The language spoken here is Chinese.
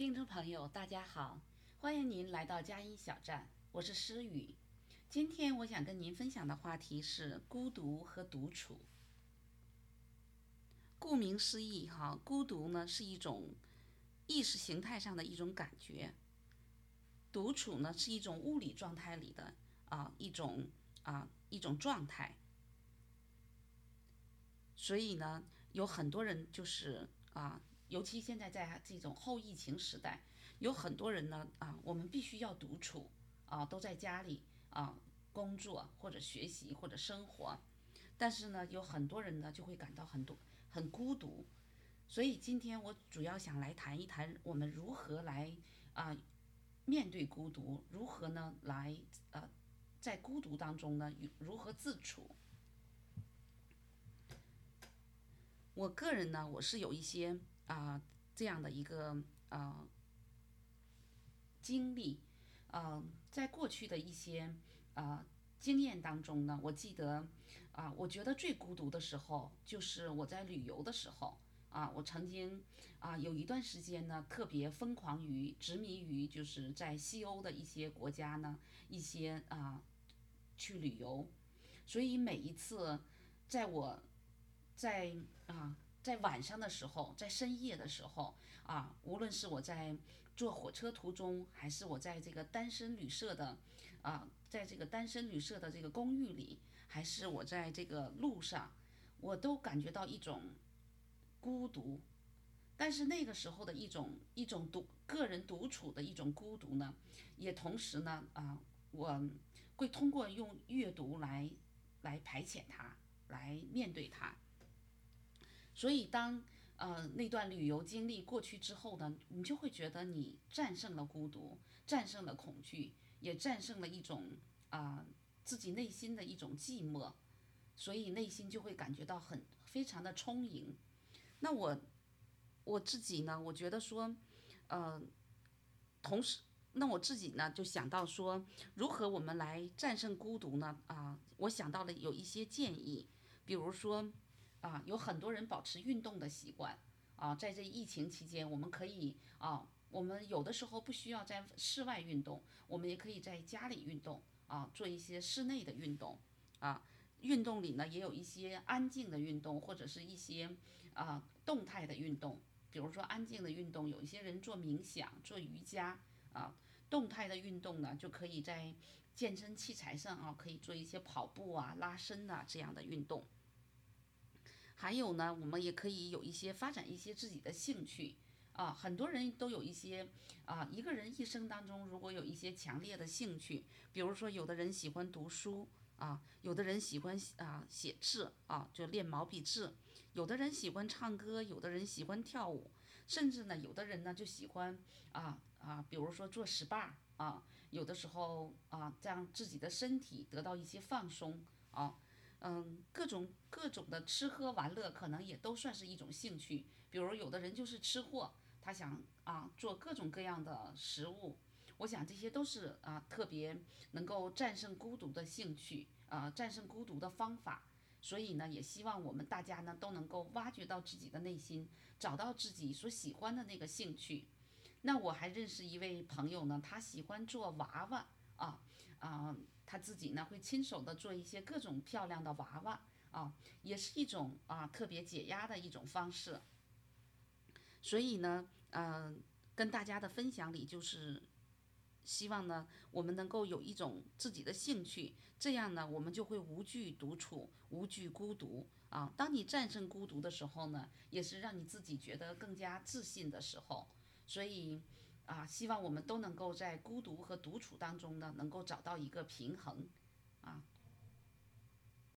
听众朋友，大家好，欢迎您来到佳音小站，我是诗雨。今天我想跟您分享的话题是孤独和独处。顾名思义，哈，孤独呢是一种意识形态上的一种感觉，独处呢是一种物理状态里的啊一种啊一种状态。所以呢，有很多人就是啊。尤其现在在这种后疫情时代，有很多人呢啊，我们必须要独处啊，都在家里啊工作或者学习或者生活，但是呢，有很多人呢就会感到很多很孤独，所以今天我主要想来谈一谈我们如何来啊面对孤独，如何呢来呃在孤独当中呢如何自处。我个人呢，我是有一些。啊，这样的一个啊经历，呃，在过去的一些啊经验当中呢，我记得啊，我觉得最孤独的时候就是我在旅游的时候啊，我曾经啊有一段时间呢，特别疯狂于执迷于就是在西欧的一些国家呢，一些啊去旅游，所以每一次在我在啊。在晚上的时候，在深夜的时候啊，无论是我在坐火车途中，还是我在这个单身旅社的啊，在这个单身旅社的这个公寓里，还是我在这个路上，我都感觉到一种孤独。但是那个时候的一种一种独个人独处的一种孤独呢，也同时呢啊，我会通过用阅读来来排遣它，来面对它。所以，当呃那段旅游经历过去之后呢，你就会觉得你战胜了孤独，战胜了恐惧，也战胜了一种啊自己内心的一种寂寞，所以内心就会感觉到很非常的充盈。那我我自己呢，我觉得说，呃，同时，那我自己呢就想到说，如何我们来战胜孤独呢？啊，我想到了有一些建议，比如说。啊，有很多人保持运动的习惯啊，在这疫情期间，我们可以啊，我们有的时候不需要在室外运动，我们也可以在家里运动啊，做一些室内的运动啊。运动里呢，也有一些安静的运动，或者是一些啊动态的运动。比如说安静的运动，有一些人做冥想、做瑜伽啊；动态的运动呢，就可以在健身器材上啊，可以做一些跑步啊、拉伸呐这样的运动。还有呢，我们也可以有一些发展一些自己的兴趣啊。很多人都有一些啊，一个人一生当中如果有一些强烈的兴趣，比如说有的人喜欢读书啊，有的人喜欢啊写字啊，就练毛笔字；有的人喜欢唱歌，有的人喜欢跳舞，甚至呢，有的人呢就喜欢啊啊，比如说做 SPA 啊，有的时候啊，让自己的身体得到一些放松啊。嗯，各种各种的吃喝玩乐，可能也都算是一种兴趣。比如有的人就是吃货，他想啊做各种各样的食物。我想这些都是啊特别能够战胜孤独的兴趣啊，战胜孤独的方法。所以呢，也希望我们大家呢都能够挖掘到自己的内心，找到自己所喜欢的那个兴趣。那我还认识一位朋友呢，他喜欢做娃娃。啊啊，他自己呢会亲手的做一些各种漂亮的娃娃啊，也是一种啊特别解压的一种方式。所以呢，嗯，跟大家的分享里就是希望呢，我们能够有一种自己的兴趣，这样呢，我们就会无惧独处，无惧孤独啊。当你战胜孤独的时候呢，也是让你自己觉得更加自信的时候。所以。啊希望我们都能够在孤独和独处当中呢能够找到一个平衡啊。